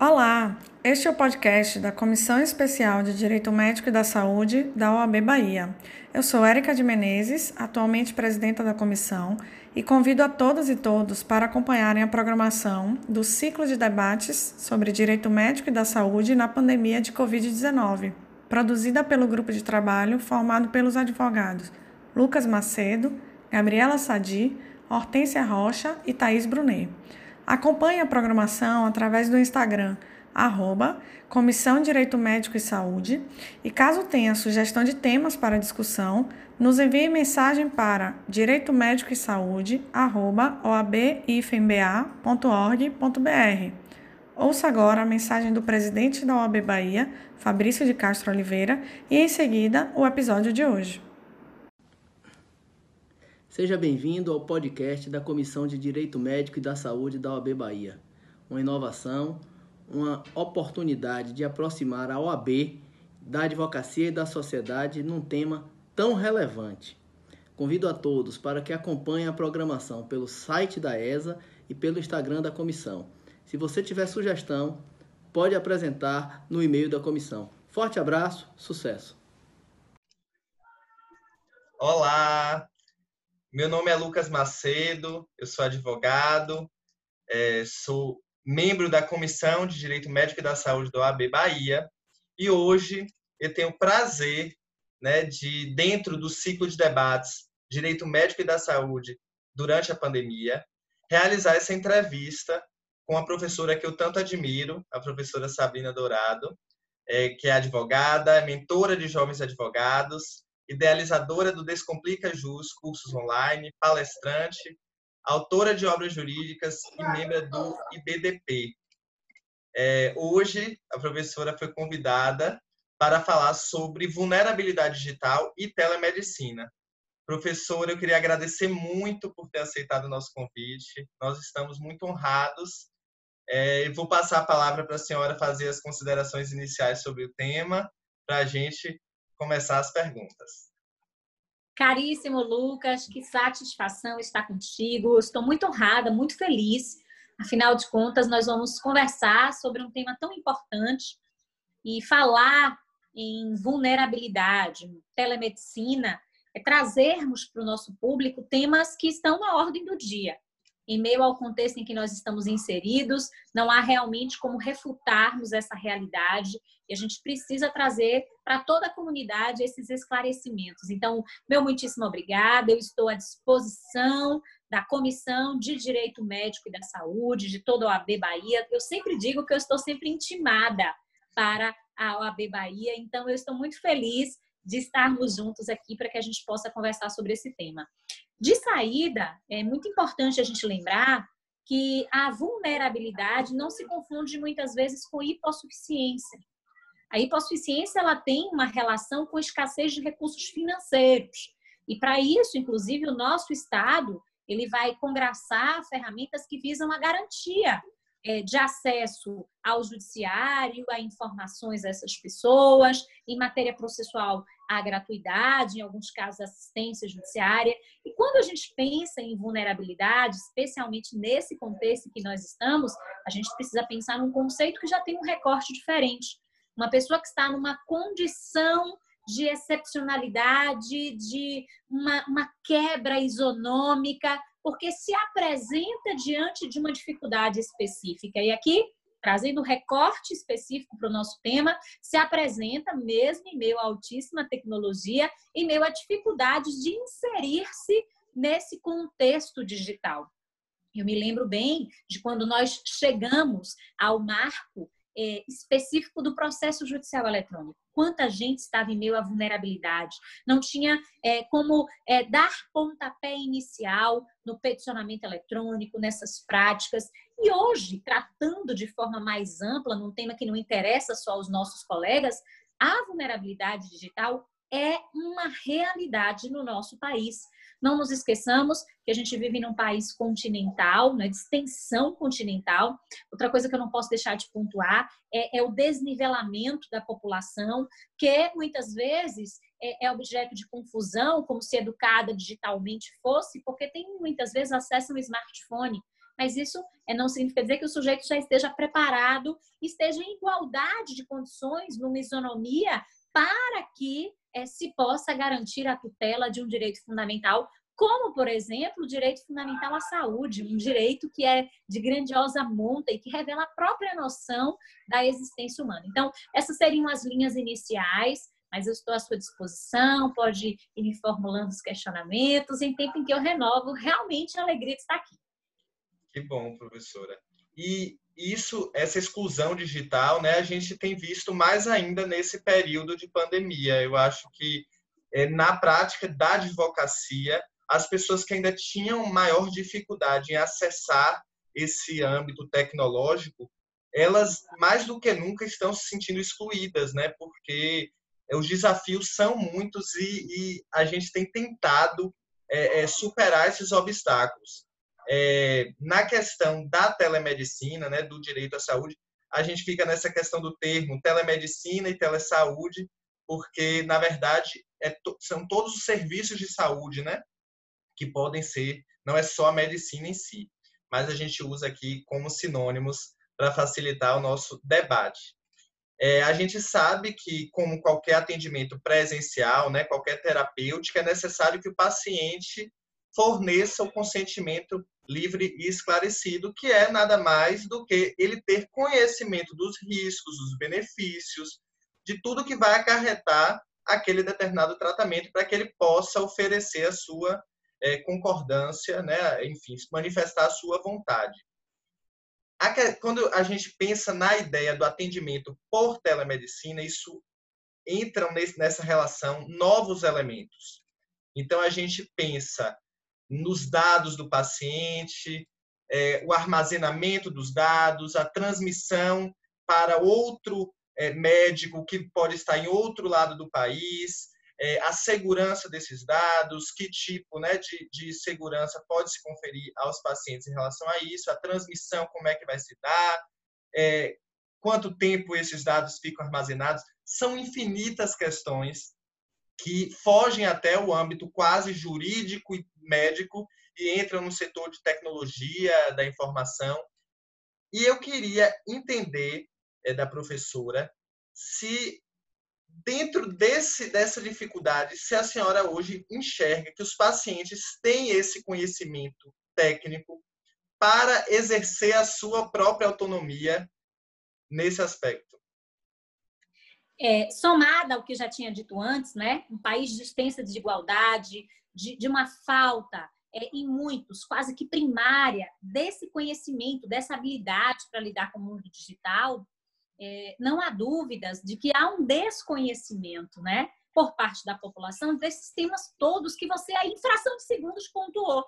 Olá, este é o podcast da Comissão Especial de Direito Médico e da Saúde da OAB Bahia. Eu sou Érica de Menezes, atualmente presidenta da comissão, e convido a todas e todos para acompanharem a programação do ciclo de debates sobre direito médico e da saúde na pandemia de Covid-19, produzida pelo grupo de trabalho formado pelos advogados Lucas Macedo, Gabriela Sadi, Hortência Rocha e Thaís Brunet. Acompanhe a programação através do Instagram, arroba Comissão Direito Médico e Saúde. E caso tenha sugestão de temas para discussão, nos envie mensagem para direito médico e saúde, arroba oabifmba.org.br. Ouça agora a mensagem do presidente da OAB Bahia, Fabrício de Castro Oliveira, e em seguida o episódio de hoje. Seja bem-vindo ao podcast da Comissão de Direito Médico e da Saúde da OAB Bahia. Uma inovação, uma oportunidade de aproximar a OAB da advocacia e da sociedade num tema tão relevante. Convido a todos para que acompanhem a programação pelo site da ESA e pelo Instagram da comissão. Se você tiver sugestão, pode apresentar no e-mail da comissão. Forte abraço, sucesso! Olá, meu nome é Lucas Macedo, eu sou advogado, é, sou membro da Comissão de Direito Médico e da Saúde do AB Bahia e hoje eu tenho o prazer né, de, dentro do ciclo de debates Direito Médico e da Saúde durante a pandemia, realizar essa entrevista com a professora que eu tanto admiro, a professora Sabrina Dourado, é, que é advogada, mentora de jovens advogados, idealizadora do Descomplica Jus, cursos online, palestrante, autora de obras jurídicas e membro do IBDP. É, hoje, a professora foi convidada para falar sobre vulnerabilidade digital e telemedicina. Professora, eu queria agradecer muito por ter aceitado o nosso convite. Nós estamos muito honrados. É, vou passar a palavra para a senhora fazer as considerações iniciais sobre o tema, para a gente começar as perguntas. Caríssimo Lucas, que satisfação estar contigo. Estou muito honrada, muito feliz. Afinal de contas, nós vamos conversar sobre um tema tão importante e falar em vulnerabilidade, telemedicina, é trazermos para o nosso público temas que estão na ordem do dia em meio ao contexto em que nós estamos inseridos, não há realmente como refutarmos essa realidade e a gente precisa trazer para toda a comunidade esses esclarecimentos. Então, meu muitíssimo obrigada, eu estou à disposição da Comissão de Direito Médico e da Saúde, de toda a OAB Bahia. Eu sempre digo que eu estou sempre intimada para a OAB Bahia, então eu estou muito feliz de estarmos juntos aqui para que a gente possa conversar sobre esse tema. De saída, é muito importante a gente lembrar que a vulnerabilidade não se confunde muitas vezes com hipossuficiência. A hipossuficiência ela tem uma relação com escassez de recursos financeiros. E para isso, inclusive, o nosso Estado ele vai congraçar ferramentas que visam a garantia é, de acesso ao judiciário, a informações dessas pessoas, em matéria processual, a gratuidade, em alguns casos, assistência judiciária. E quando a gente pensa em vulnerabilidade, especialmente nesse contexto que nós estamos, a gente precisa pensar num conceito que já tem um recorte diferente. Uma pessoa que está numa condição de excepcionalidade, de uma, uma quebra isonômica, porque se apresenta diante de uma dificuldade específica. E aqui, trazendo recorte específico para o nosso tema, se apresenta mesmo em meio à altíssima tecnologia, em meio a dificuldades de inserir-se nesse contexto digital. Eu me lembro bem de quando nós chegamos ao marco é, específico do processo judicial eletrônico. Quanta gente estava em meio à vulnerabilidade, não tinha é, como é, dar pontapé inicial no peticionamento eletrônico, nessas práticas. E hoje, tratando de forma mais ampla, num tema que não interessa só aos nossos colegas, a vulnerabilidade digital é uma realidade no nosso país. Não nos esqueçamos que a gente vive num país continental, né, de extensão continental. Outra coisa que eu não posso deixar de pontuar é, é o desnivelamento da população, que muitas vezes é, é, objeto de confusão, como se educada digitalmente fosse, porque tem muitas vezes acesso a um smartphone. mas isso é, não significa dizer que o sujeito já esteja preparado, esteja em igualdade de condições, numa isonomia, para que é, se possa garantir a tutela de um direito fundamental, como, por exemplo, o direito fundamental à saúde, um direito que é de grandiosa monta e que revela a própria noção da existência humana. Então, essas seriam as linhas iniciais mas eu estou à sua disposição, pode ir me formulando os questionamentos, em tempo em que eu renovo realmente a alegria de estar aqui. Que bom, professora. E isso, essa exclusão digital, né, a gente tem visto mais ainda nesse período de pandemia. Eu acho que é, na prática da advocacia, as pessoas que ainda tinham maior dificuldade em acessar esse âmbito tecnológico, elas mais do que nunca estão se sentindo excluídas, né? Porque é, os desafios são muitos e, e a gente tem tentado é, é, superar esses obstáculos. É, na questão da telemedicina, né, do direito à saúde, a gente fica nessa questão do termo telemedicina e telesaúde, porque, na verdade, é são todos os serviços de saúde né, que podem ser, não é só a medicina em si, mas a gente usa aqui como sinônimos para facilitar o nosso debate. É, a gente sabe que, como qualquer atendimento presencial, né, qualquer terapêutica, é necessário que o paciente forneça o consentimento livre e esclarecido, que é nada mais do que ele ter conhecimento dos riscos, dos benefícios, de tudo que vai acarretar aquele determinado tratamento para que ele possa oferecer a sua é, concordância, né, enfim, manifestar a sua vontade quando a gente pensa na ideia do atendimento por telemedicina, isso entram nessa relação novos elementos. Então, a gente pensa nos dados do paciente, é, o armazenamento dos dados, a transmissão para outro é, médico que pode estar em outro lado do país, é, a segurança desses dados, que tipo né, de, de segurança pode se conferir aos pacientes em relação a isso, a transmissão, como é que vai se dar, é, quanto tempo esses dados ficam armazenados. São infinitas questões que fogem até o âmbito quase jurídico e médico e entram no setor de tecnologia da informação. E eu queria entender é, da professora se dentro desse, dessa dificuldade, se a senhora hoje enxerga que os pacientes têm esse conhecimento técnico para exercer a sua própria autonomia nesse aspecto? É, somada ao que já tinha dito antes, né? Um país de extensa desigualdade, de, de uma falta é, em muitos, quase que primária, desse conhecimento, dessa habilidade para lidar com o mundo digital, é, não há dúvidas de que há um desconhecimento, né, por parte da população desses temas todos que você, a infração de segundos, pontuou.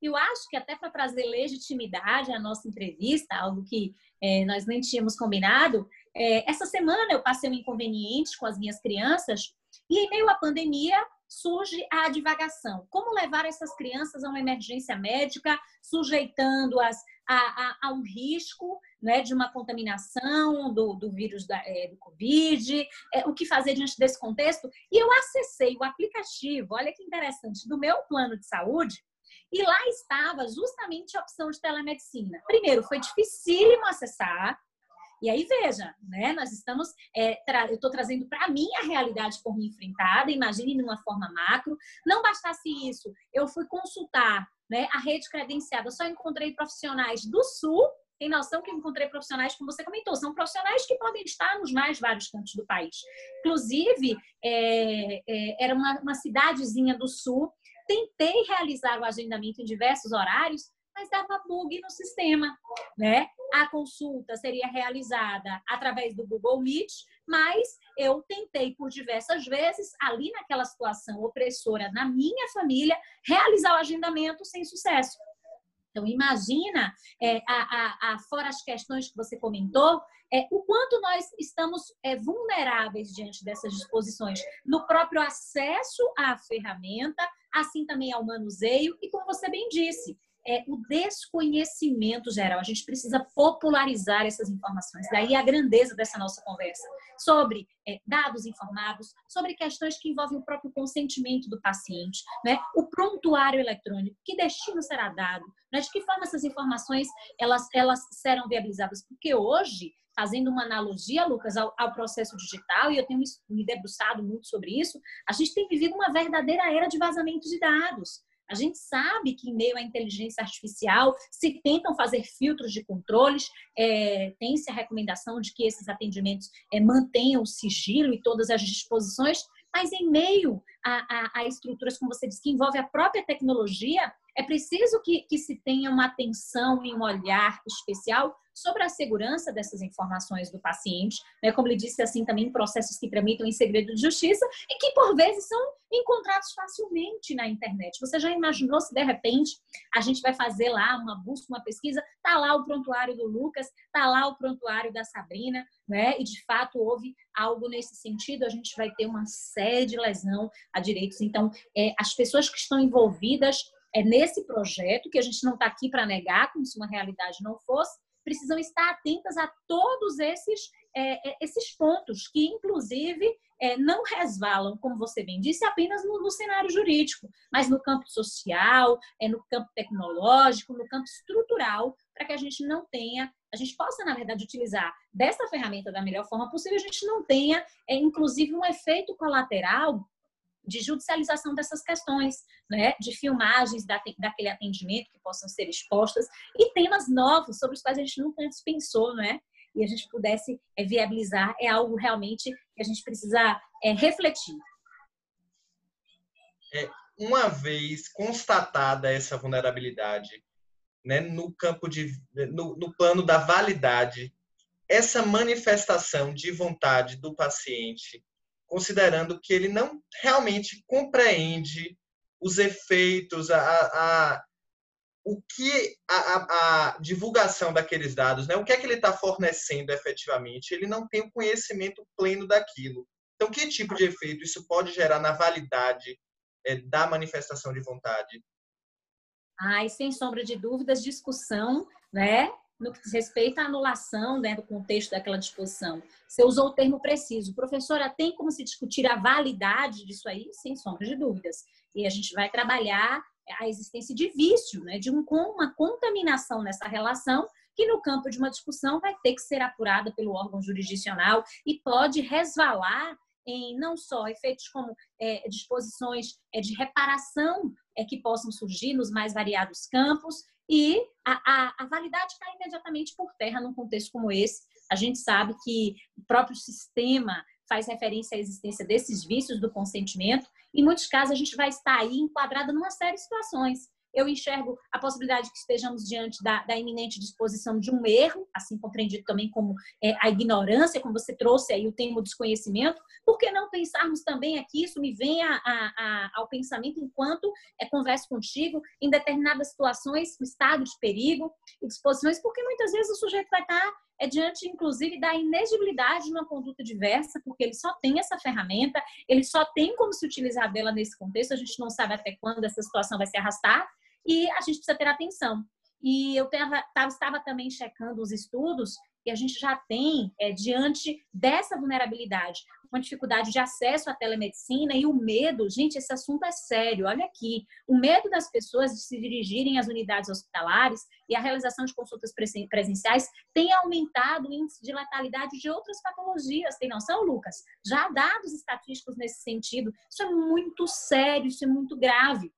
Eu acho que até para trazer legitimidade à nossa entrevista, algo que é, nós nem tínhamos combinado, é, essa semana eu passei um inconveniente com as minhas crianças e em meio à pandemia surge a divagação. Como levar essas crianças a uma emergência médica, sujeitando-as a, a, a, um risco né, de uma contaminação do, do vírus da, é, do Covid, é, o que fazer diante desse contexto. E eu acessei o aplicativo, olha que interessante, do meu plano de saúde, e lá estava justamente a opção de telemedicina. Primeiro, foi dificílimo acessar, e aí, veja, né? Nós estamos, é, eu estou trazendo para mim a realidade por mim enfrentada, imagine de uma forma macro. Não bastasse isso, eu fui consultar né, a rede credenciada, só encontrei profissionais do Sul, tem noção que encontrei profissionais, como você comentou, são profissionais que podem estar nos mais vários cantos do país. Inclusive, é, é, era uma, uma cidadezinha do Sul, tentei realizar o agendamento em diversos horários, mas dava bug no sistema, né? A consulta seria realizada através do Google Meet, mas eu tentei por diversas vezes, ali naquela situação opressora na minha família, realizar o agendamento sem sucesso. Então, imagina, é, a, a, a, fora as questões que você comentou, é, o quanto nós estamos é, vulneráveis diante dessas disposições, no próprio acesso à ferramenta, assim também ao manuseio, e como você bem disse, é o desconhecimento geral. A gente precisa popularizar essas informações. Daí a grandeza dessa nossa conversa sobre é, dados informados, sobre questões que envolvem o próprio consentimento do paciente, né? o prontuário eletrônico, que destino será dado, né? de que forma essas informações elas, elas serão viabilizadas. Porque hoje fazendo uma analogia, Lucas, ao, ao, processo digital, e eu tenho me debruçado muito sobre isso, a gente tem vivido uma verdadeira era de vazamento de dados. A gente sabe que, em meio à inteligência artificial, se tentam fazer filtros de controles, é, tem-se a recomendação de que esses atendimentos é, mantenham o sigilo e todas as disposições, mas em meio a, a, a, estruturas, como você disse, que envolve a própria tecnologia, é preciso que, que se tenha uma atenção e um olhar especial sobre a segurança dessas informações do paciente, né? como ele disse assim também processos que tramitam em segredo de justiça e que por vezes são encontrados facilmente na internet. Você já imaginou se de repente a gente vai fazer lá uma busca, uma pesquisa, tá lá o prontuário do Lucas, tá lá o prontuário da Sabrina, né? E de fato houve algo nesse sentido, a gente vai ter uma série de lesão a direitos. Então, é, as pessoas que estão envolvidas é, nesse projeto, que a gente não está aqui para negar, como se uma realidade não fosse, precisam estar atentas a todos esses, é, é, esses pontos, que inclusive é, não resvalam, como você bem disse, apenas no, no, cenário jurídico, mas no campo social, é, no campo tecnológico, no campo estrutural, para que a gente não tenha, a gente possa, na verdade, utilizar dessa ferramenta da melhor forma possível, a gente não tenha, é, inclusive, um efeito colateral de judicialização dessas questões, né? de filmagens da, daquele atendimento que possam ser expostas e temas novos sobre os quais a gente nunca antes pensou, né? E a gente pudesse é, viabilizar é algo realmente que a gente precisa é, refletir. É, uma vez constatada essa vulnerabilidade, né, no campo de, no, no plano da validade, essa manifestação de vontade do paciente considerando que ele não realmente compreende os efeitos, a, a o que a, a, divulgação daqueles dados, né? o que é que ele está fornecendo efetivamente, ele não tem o conhecimento pleno daquilo. Então, que tipo de efeito isso pode gerar na validade é, da manifestação de vontade? Ai, sem sombra de dúvidas, discussão, né? No que diz respeito à anulação né, do contexto daquela disposição. Você usou o termo preciso. Professora, tem como se discutir a validade disso aí? Sem sombra de dúvidas. E a gente vai trabalhar a existência de vício, né, de um, uma contaminação nessa relação que no campo de uma discussão vai ter que ser apurada pelo órgão jurisdicional e pode resvalar em não só efeitos como é, disposições é, de reparação é, que possam surgir nos mais variados campos, e a, a, a, validade cai imediatamente por terra num contexto como esse. A gente sabe que o próprio sistema faz referência à existência desses vícios do consentimento. Em muitos casos, a gente vai estar aí enquadrada numa série de situações eu enxergo a possibilidade que estejamos diante da, da iminente disposição de um erro, assim compreendido também como é, a ignorância, como você trouxe aí o termo desconhecimento. Por que não pensarmos também aqui, isso me vem a, a, a, ao pensamento enquanto é, converso contigo, em determinadas situações, estado de perigo e disposições, porque muitas vezes o sujeito vai estar é diante, inclusive, da inegibilidade de uma conduta diversa, porque ele só tem essa ferramenta, ele só tem como se utilizar dela nesse contexto, a gente não sabe até quando essa situação vai se arrastar, e a gente precisa ter atenção. E eu tava, estava também checando os estudos e a gente já tem, é, diante dessa vulnerabilidade, uma dificuldade de acesso à telemedicina e o medo, gente, esse assunto é sério, olha aqui, o medo das pessoas de se dirigirem às unidades hospitalares e a realização de consultas presenciais tem aumentado o índice de letalidade de outras patologias, tem noção, Lucas? Já há dados estatísticos nesse sentido, isso é muito sério, isso é muito grave.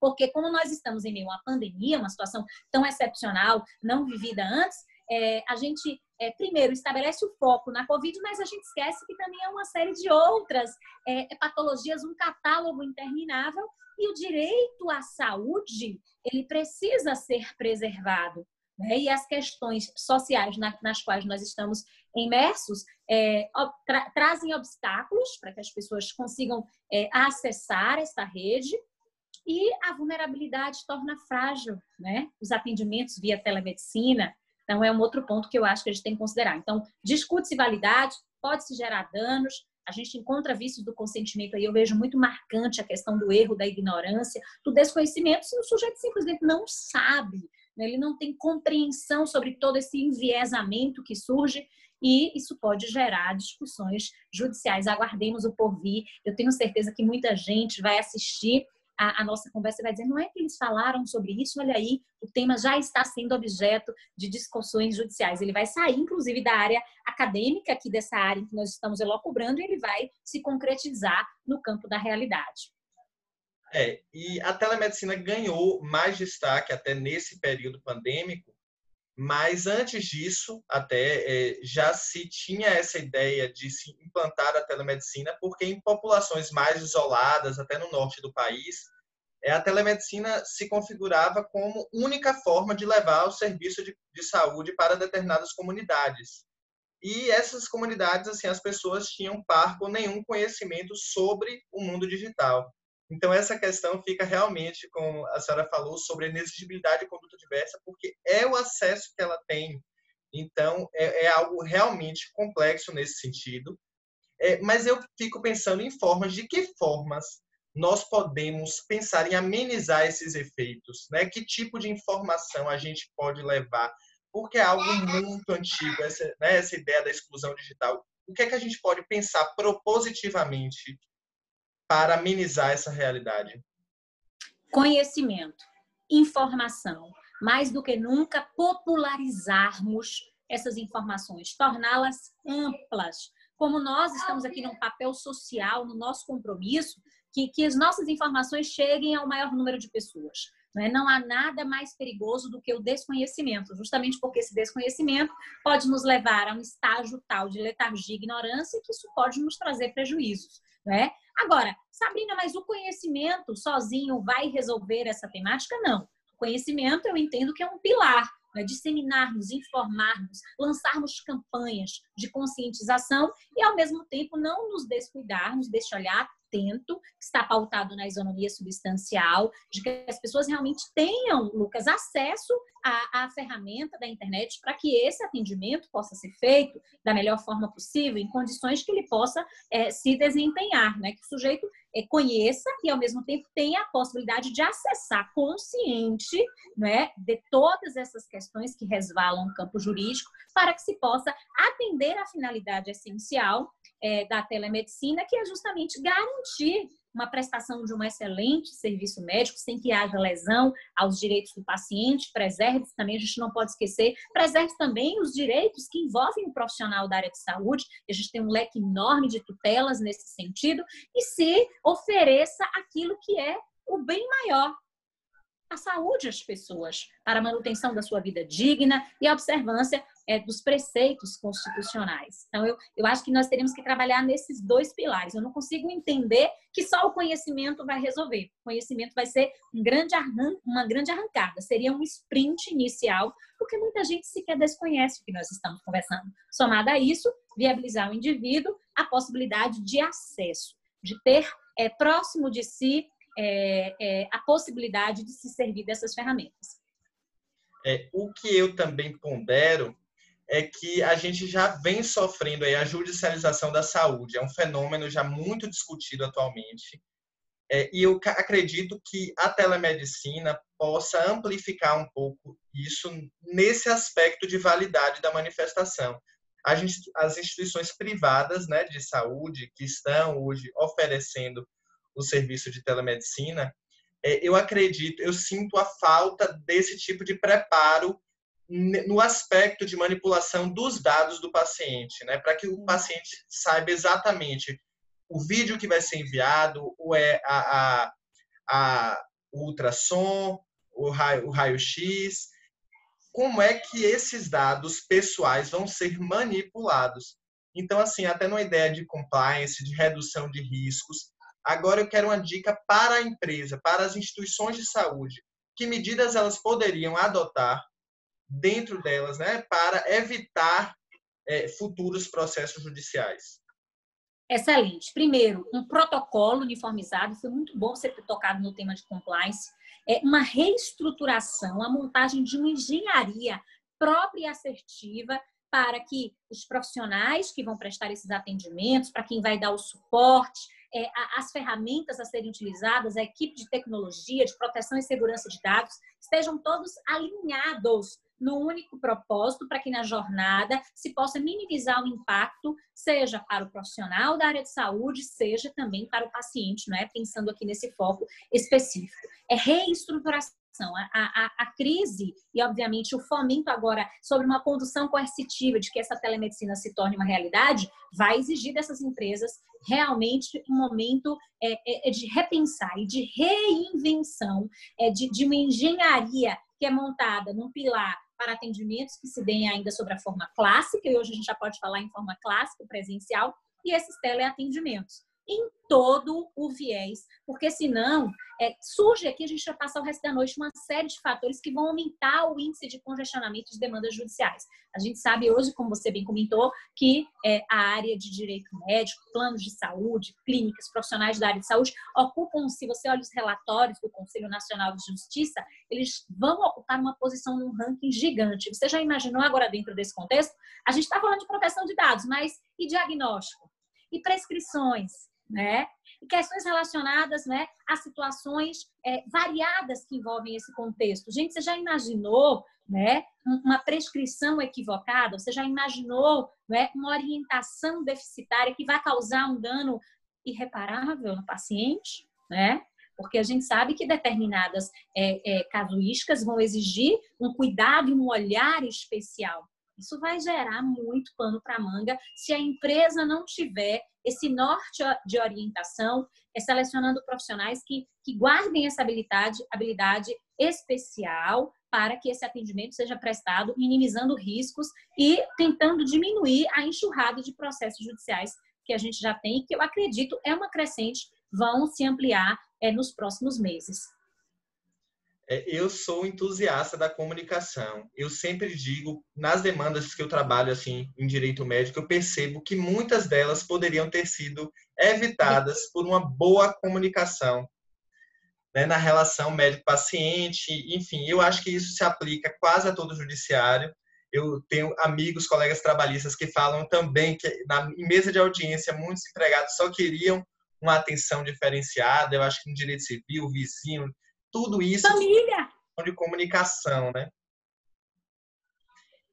Porque como nós estamos em meio a uma pandemia, uma situação tão excepcional, não vivida antes, é, a gente é, primeiro estabelece o foco na Covid, mas a gente esquece que também é uma série de outras é, patologias, um catálogo interminável e o direito à saúde ele precisa ser preservado. Né? E as questões sociais na, nas quais nós estamos imersos é, tra trazem obstáculos para que as pessoas consigam é, acessar essa rede e a vulnerabilidade torna frágil, né? Os atendimentos via telemedicina. Então, é um outro ponto que eu acho que a gente tem que considerar. Então, discute-se validade, pode-se gerar danos, A gente encontra vícios do consentimento aí, eu vejo muito marcante a questão do erro, da ignorância, do desconhecimento, se o sujeito simplesmente não sabe, né? ele não tem compreensão sobre todo esse enviesamento que surge e isso pode gerar discussões judiciais. Aguardemos o porvir. Eu tenho certeza que muita gente vai assistir a, a, nossa conversa vai dizer, não é que eles falaram sobre isso, olha aí, o tema já está sendo objeto de discussões judiciais. Ele vai sair, inclusive, da área acadêmica, aqui dessa área em que nós estamos elocubrando, e ele vai se concretizar no campo da realidade. É, e a telemedicina ganhou mais destaque até nesse período pandêmico, mas antes disso, até é, já se tinha essa ideia de se implantar a telemedicina, porque em populações mais isoladas, até no norte do país, é, a telemedicina se configurava como única forma de levar o serviço de, de saúde para determinadas comunidades. E essas comunidades, assim, as pessoas tinham par com nenhum conhecimento sobre o mundo digital. Então, essa questão fica realmente, como a senhora falou, sobre a inexigibilidade de conduta diversa, porque é o acesso que ela tem. Então, é, é algo realmente complexo nesse sentido. É, mas eu fico pensando em formas, de que formas nós podemos pensar em amenizar esses efeitos, né? Que tipo de informação a gente pode levar? Porque é algo muito antigo, essa, né, essa ideia da exclusão digital. O que é que a gente pode pensar propositivamente para amenizar essa realidade? Conhecimento, informação, mais do que nunca popularizarmos essas informações, torná-las amplas. Como nós estamos aqui num papel social, no nosso compromisso, que, que as nossas informações cheguem ao maior número de pessoas. Não, é? não há nada mais perigoso do que o desconhecimento, justamente porque esse desconhecimento pode nos levar a um estágio tal de letargia e ignorância que isso pode nos trazer prejuízos. Né? Agora, Sabrina, mas o conhecimento sozinho vai resolver essa temática? Não. O conhecimento eu entendo que é um pilar. Né? Disseminarmos, informarmos, lançarmos campanhas de conscientização e, ao mesmo tempo, não nos descuidarmos deste olhar atento, que está pautado na isonomia substancial, de que as pessoas realmente tenham, Lucas, acesso à, à ferramenta da internet para que esse atendimento possa ser feito da melhor forma possível, em condições que ele possa é, se desempenhar, né? que o sujeito é, conheça e, ao mesmo tempo, tenha a possibilidade de acessar consciente né, de todas essas questões que resvalam no campo jurídico, para que se possa atender a finalidade essencial é, da telemedicina, que é justamente garantir uma prestação de um excelente serviço médico, sem que haja lesão aos direitos do paciente, preserve também, a gente não pode esquecer, preserve também os direitos que envolvem o profissional da área de saúde, a gente tem um leque enorme de tutelas nesse sentido, e se ofereça aquilo que é o bem maior a saúde às pessoas, para a manutenção da sua vida digna e a observância é, dos preceitos constitucionais. Então, eu, eu acho que nós teríamos que trabalhar nesses dois pilares. Eu não consigo entender que só o conhecimento vai resolver. O conhecimento vai ser um grande arran uma grande arrancada, seria um sprint inicial, porque muita gente sequer desconhece o que nós estamos conversando. Somado a isso, viabilizar o indivíduo a possibilidade de acesso, de ter é, próximo de si é, é, a possibilidade de se servir dessas ferramentas. É, o que eu também pondero é que a gente já vem sofrendo aí a judicialização da saúde. É um fenômeno já muito discutido atualmente. É, e eu acredito que a telemedicina possa amplificar um pouco isso nesse aspecto de validade da manifestação. Gente, as instituições privadas né, de saúde que estão hoje oferecendo o serviço de telemedicina, é, eu acredito, eu sinto a falta desse tipo de preparo no aspecto de manipulação dos dados do paciente, né? Para que o paciente saiba exatamente o vídeo que vai ser enviado, o, é, a, a, a o ultrassom, o raio, o raio-x, como é que esses dados pessoais vão ser manipulados. Então, assim, até numa ideia de compliance, de redução de riscos, Agora eu quero uma dica para a empresa, para as instituições de saúde. Que medidas elas poderiam adotar dentro delas, né, para evitar é, futuros processos judiciais? Excelente. Primeiro, um protocolo uniformizado. Foi muito bom você ter tocado no tema de compliance. É uma reestruturação, a montagem de uma engenharia própria e assertiva para que os profissionais que vão prestar esses atendimentos, para quem vai dar o suporte, é, as ferramentas a serem utilizadas, a equipe de tecnologia, de proteção e segurança de dados, estejam todos alinhados no único propósito para que na jornada se possa minimizar o impacto, seja para o profissional da área de saúde, seja também para o paciente, não é? Pensando aqui nesse foco específico. É reestruturação a, a, a, crise e, obviamente, o fomento agora sobre uma condução coercitiva de que essa telemedicina se torne uma realidade, vai exigir dessas empresas realmente um momento é, é, é de repensar e de reinvenção, é, de, de uma engenharia que é montada num pilar para atendimentos que se deem ainda sobre a forma clássica, e hoje a gente já pode falar em forma clássica, presencial, e esses teleatendimentos em todo o viés, porque senão é, surge aqui, a gente vai passar o resto da noite uma série de fatores que vão aumentar o índice de congestionamento de demandas judiciais. A gente sabe hoje, como você bem comentou, que é, a área de direito médico, planos de saúde, clínicas, profissionais da área de saúde ocupam, se você olha os relatórios do Conselho Nacional de Justiça, eles vão ocupar uma posição num ranking gigante. Você já imaginou agora dentro desse contexto? A gente está falando de proteção de dados, mas e diagnóstico? E prescrições? Né? E questões relacionadas né, a situações é, variadas que envolvem esse contexto. Gente, você já imaginou né, uma prescrição equivocada? Você já imaginou né, uma orientação deficitária que vai causar um dano irreparável no paciente? Né? Porque a gente sabe que determinadas é, é, casuísticas vão exigir um cuidado e um olhar especial. Isso vai gerar muito pano para manga se a empresa não tiver esse norte de orientação, é selecionando profissionais que, que guardem essa habilidade, habilidade especial para que esse atendimento seja prestado, minimizando riscos e tentando diminuir a enxurrada de processos judiciais que a gente já tem, que eu acredito é uma crescente, vão se ampliar é, nos próximos meses. É, eu sou entusiasta da comunicação. Eu sempre digo, nas demandas que eu trabalho assim em direito médico, eu percebo que muitas delas poderiam ter sido evitadas por uma boa comunicação né, na relação médico-paciente. Enfim, eu acho que isso se aplica quase a todo o judiciário. Eu tenho amigos, colegas trabalhistas que falam também que na mesa de audiência muitos empregados só queriam uma atenção diferenciada. Eu acho que no direito civil, vizinho, tudo isso família de comunicação, né?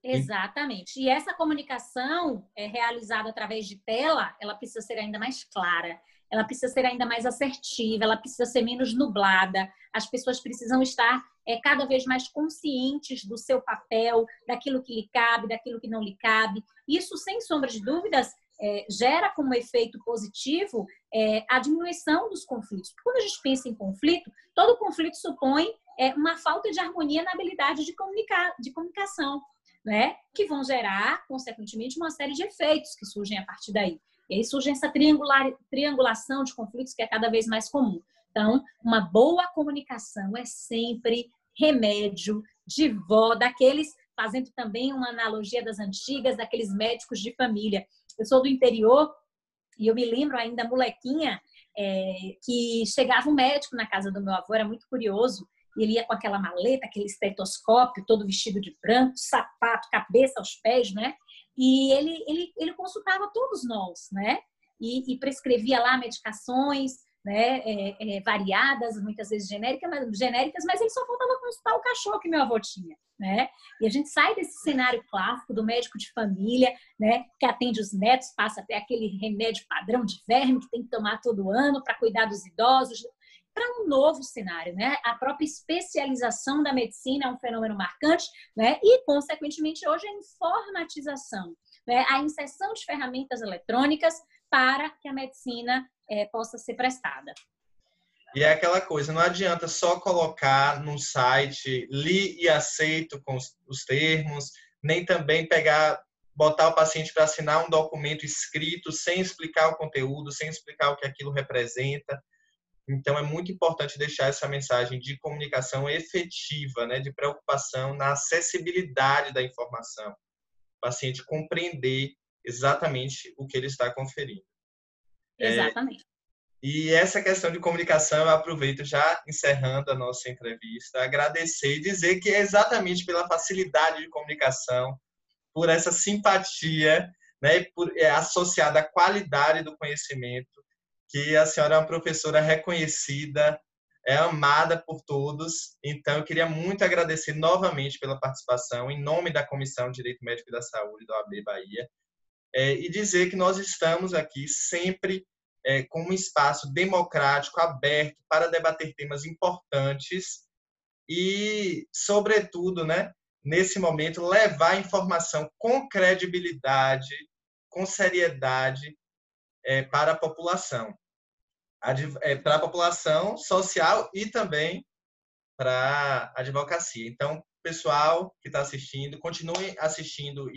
Exatamente. E essa comunicação é realizada através de tela, ela precisa ser ainda mais clara, ela precisa ser ainda mais assertiva, ela precisa ser menos nublada. As pessoas precisam estar é, cada vez mais conscientes do seu papel, daquilo que lhe cabe, daquilo que não lhe cabe. Isso, sem sombra de dúvidas, é, gera como efeito positivo é, a diminuição dos conflitos. Quando a gente pensa em conflito, todo conflito supõe é, uma falta de harmonia na habilidade de, comunicar, de comunicação, né? que vão gerar, consequentemente, uma série de efeitos que surgem a partir daí. E aí surge essa triangular, triangulação de conflitos que é cada vez mais comum. Então, uma boa comunicação é sempre remédio de vó, daqueles, fazendo também uma analogia das antigas, daqueles médicos de família eu sou do interior e eu me lembro ainda, molequinha, é, que chegava um médico na casa do meu avô, era muito curioso, e ele ia com aquela maleta, aquele estetoscópio, todo vestido de branco, sapato, cabeça aos pés, né? E ele, ele, ele consultava todos nós, né? E, e prescrevia lá medicações, né, é, é, variadas, muitas vezes genéricas mas, genéricas, mas ele só faltava consultar o cachorro que meu avô tinha, né? E a gente sai desse cenário clássico do médico de família, né, que atende os netos, passa até aquele remédio padrão de verme que tem que tomar todo ano para cuidar dos idosos, para um novo cenário, né? A própria especialização da medicina é um fenômeno marcante, né? E consequentemente hoje a informatização, né? A inserção de ferramentas eletrônicas para que a medicina é, possa ser prestada. E é aquela coisa, não adianta só colocar no site li e aceito com os termos, nem também pegar, botar o paciente para assinar um documento escrito sem explicar o conteúdo, sem explicar o que aquilo representa. Então é muito importante deixar essa mensagem de comunicação efetiva, né, de preocupação na acessibilidade da informação. O paciente compreender exatamente o que ele está conferindo. É, exatamente. É, e essa questão de comunicação, eu aproveito já encerrando a nossa entrevista, agradecer e dizer que é exatamente pela facilidade de comunicação, por essa simpatia, né, por, é, associada à qualidade do conhecimento, que a senhora é uma professora reconhecida, é amada por todos. Então, eu queria muito agradecer novamente pela participação, em nome da Comissão de Direito Médico e da Saúde da OAB Bahia, é, e dizer que nós estamos aqui sempre é, com um espaço democrático, aberto, para debater temas importantes e, sobretudo, né, nesse momento, levar informação com credibilidade, com seriedade é, para a população é, para a população social e também para a advocacia. Então, pessoal que está assistindo, continue assistindo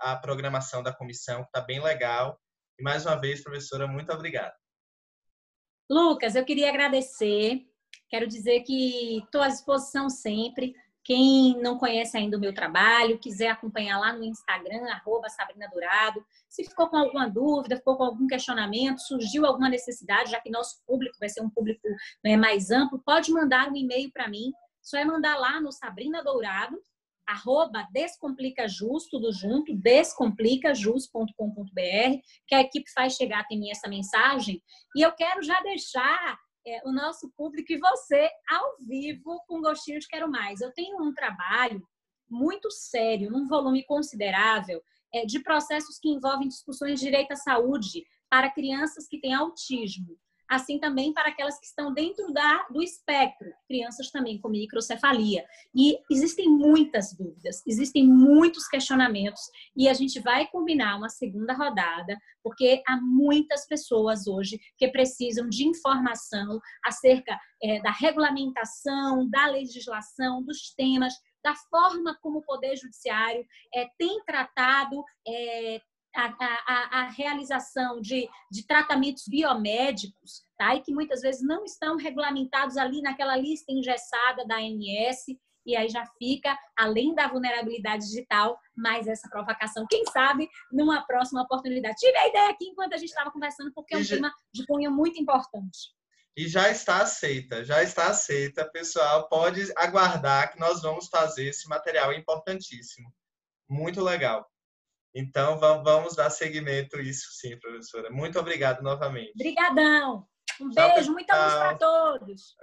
a programação da comissão, que está bem legal. E mais uma vez, professora, muito obrigado. Lucas, eu queria agradecer. Quero dizer que estou à disposição sempre. Quem não conhece ainda o meu trabalho, quiser acompanhar lá no Instagram, arroba Sabrina Dourado. Se ficou com alguma dúvida, ficou com algum questionamento, surgiu alguma necessidade, já que nosso público vai ser um público né, mais amplo, pode mandar um e-mail para mim. Só é mandar lá no Sabrina Dourado, arroba descomplicajus, tudo junto, descomplicajus.com.br, que a equipe faz chegar até mim essa mensagem. E eu quero já deixar é, o nosso público e você ao vivo com gostinho de quero mais. Eu tenho um trabalho muito sério, num volume considerável, é, de processos que envolvem discussões de direito à saúde para crianças que têm autismo assim também para aquelas que estão dentro da, do espectro, crianças também com microcefalia. E existem muitas dúvidas, existem muitos questionamentos, e a gente vai combinar uma segunda rodada, porque há muitas pessoas hoje que precisam de informação acerca é, da regulamentação, da legislação, dos temas, da forma como o Poder Judiciário é, tem tratado é, a, a, a, realização de, de tratamentos biomédicos, tá? E que muitas vezes não estão regulamentados ali naquela lista engessada da ANS, e aí já fica, além da vulnerabilidade digital, mais essa provocação. Quem sabe, numa próxima oportunidade. Tive a ideia aqui enquanto a gente estava conversando, porque é um tema de cunho muito importante. E já está aceita, já está aceita. Pessoal, pode aguardar que nós vamos fazer esse material importantíssimo. Muito legal. Então, vamos dar seguimento a isso sim, professora. Muito obrigado novamente. Obrigadão. Um Tchau, beijo, muita luz para todos.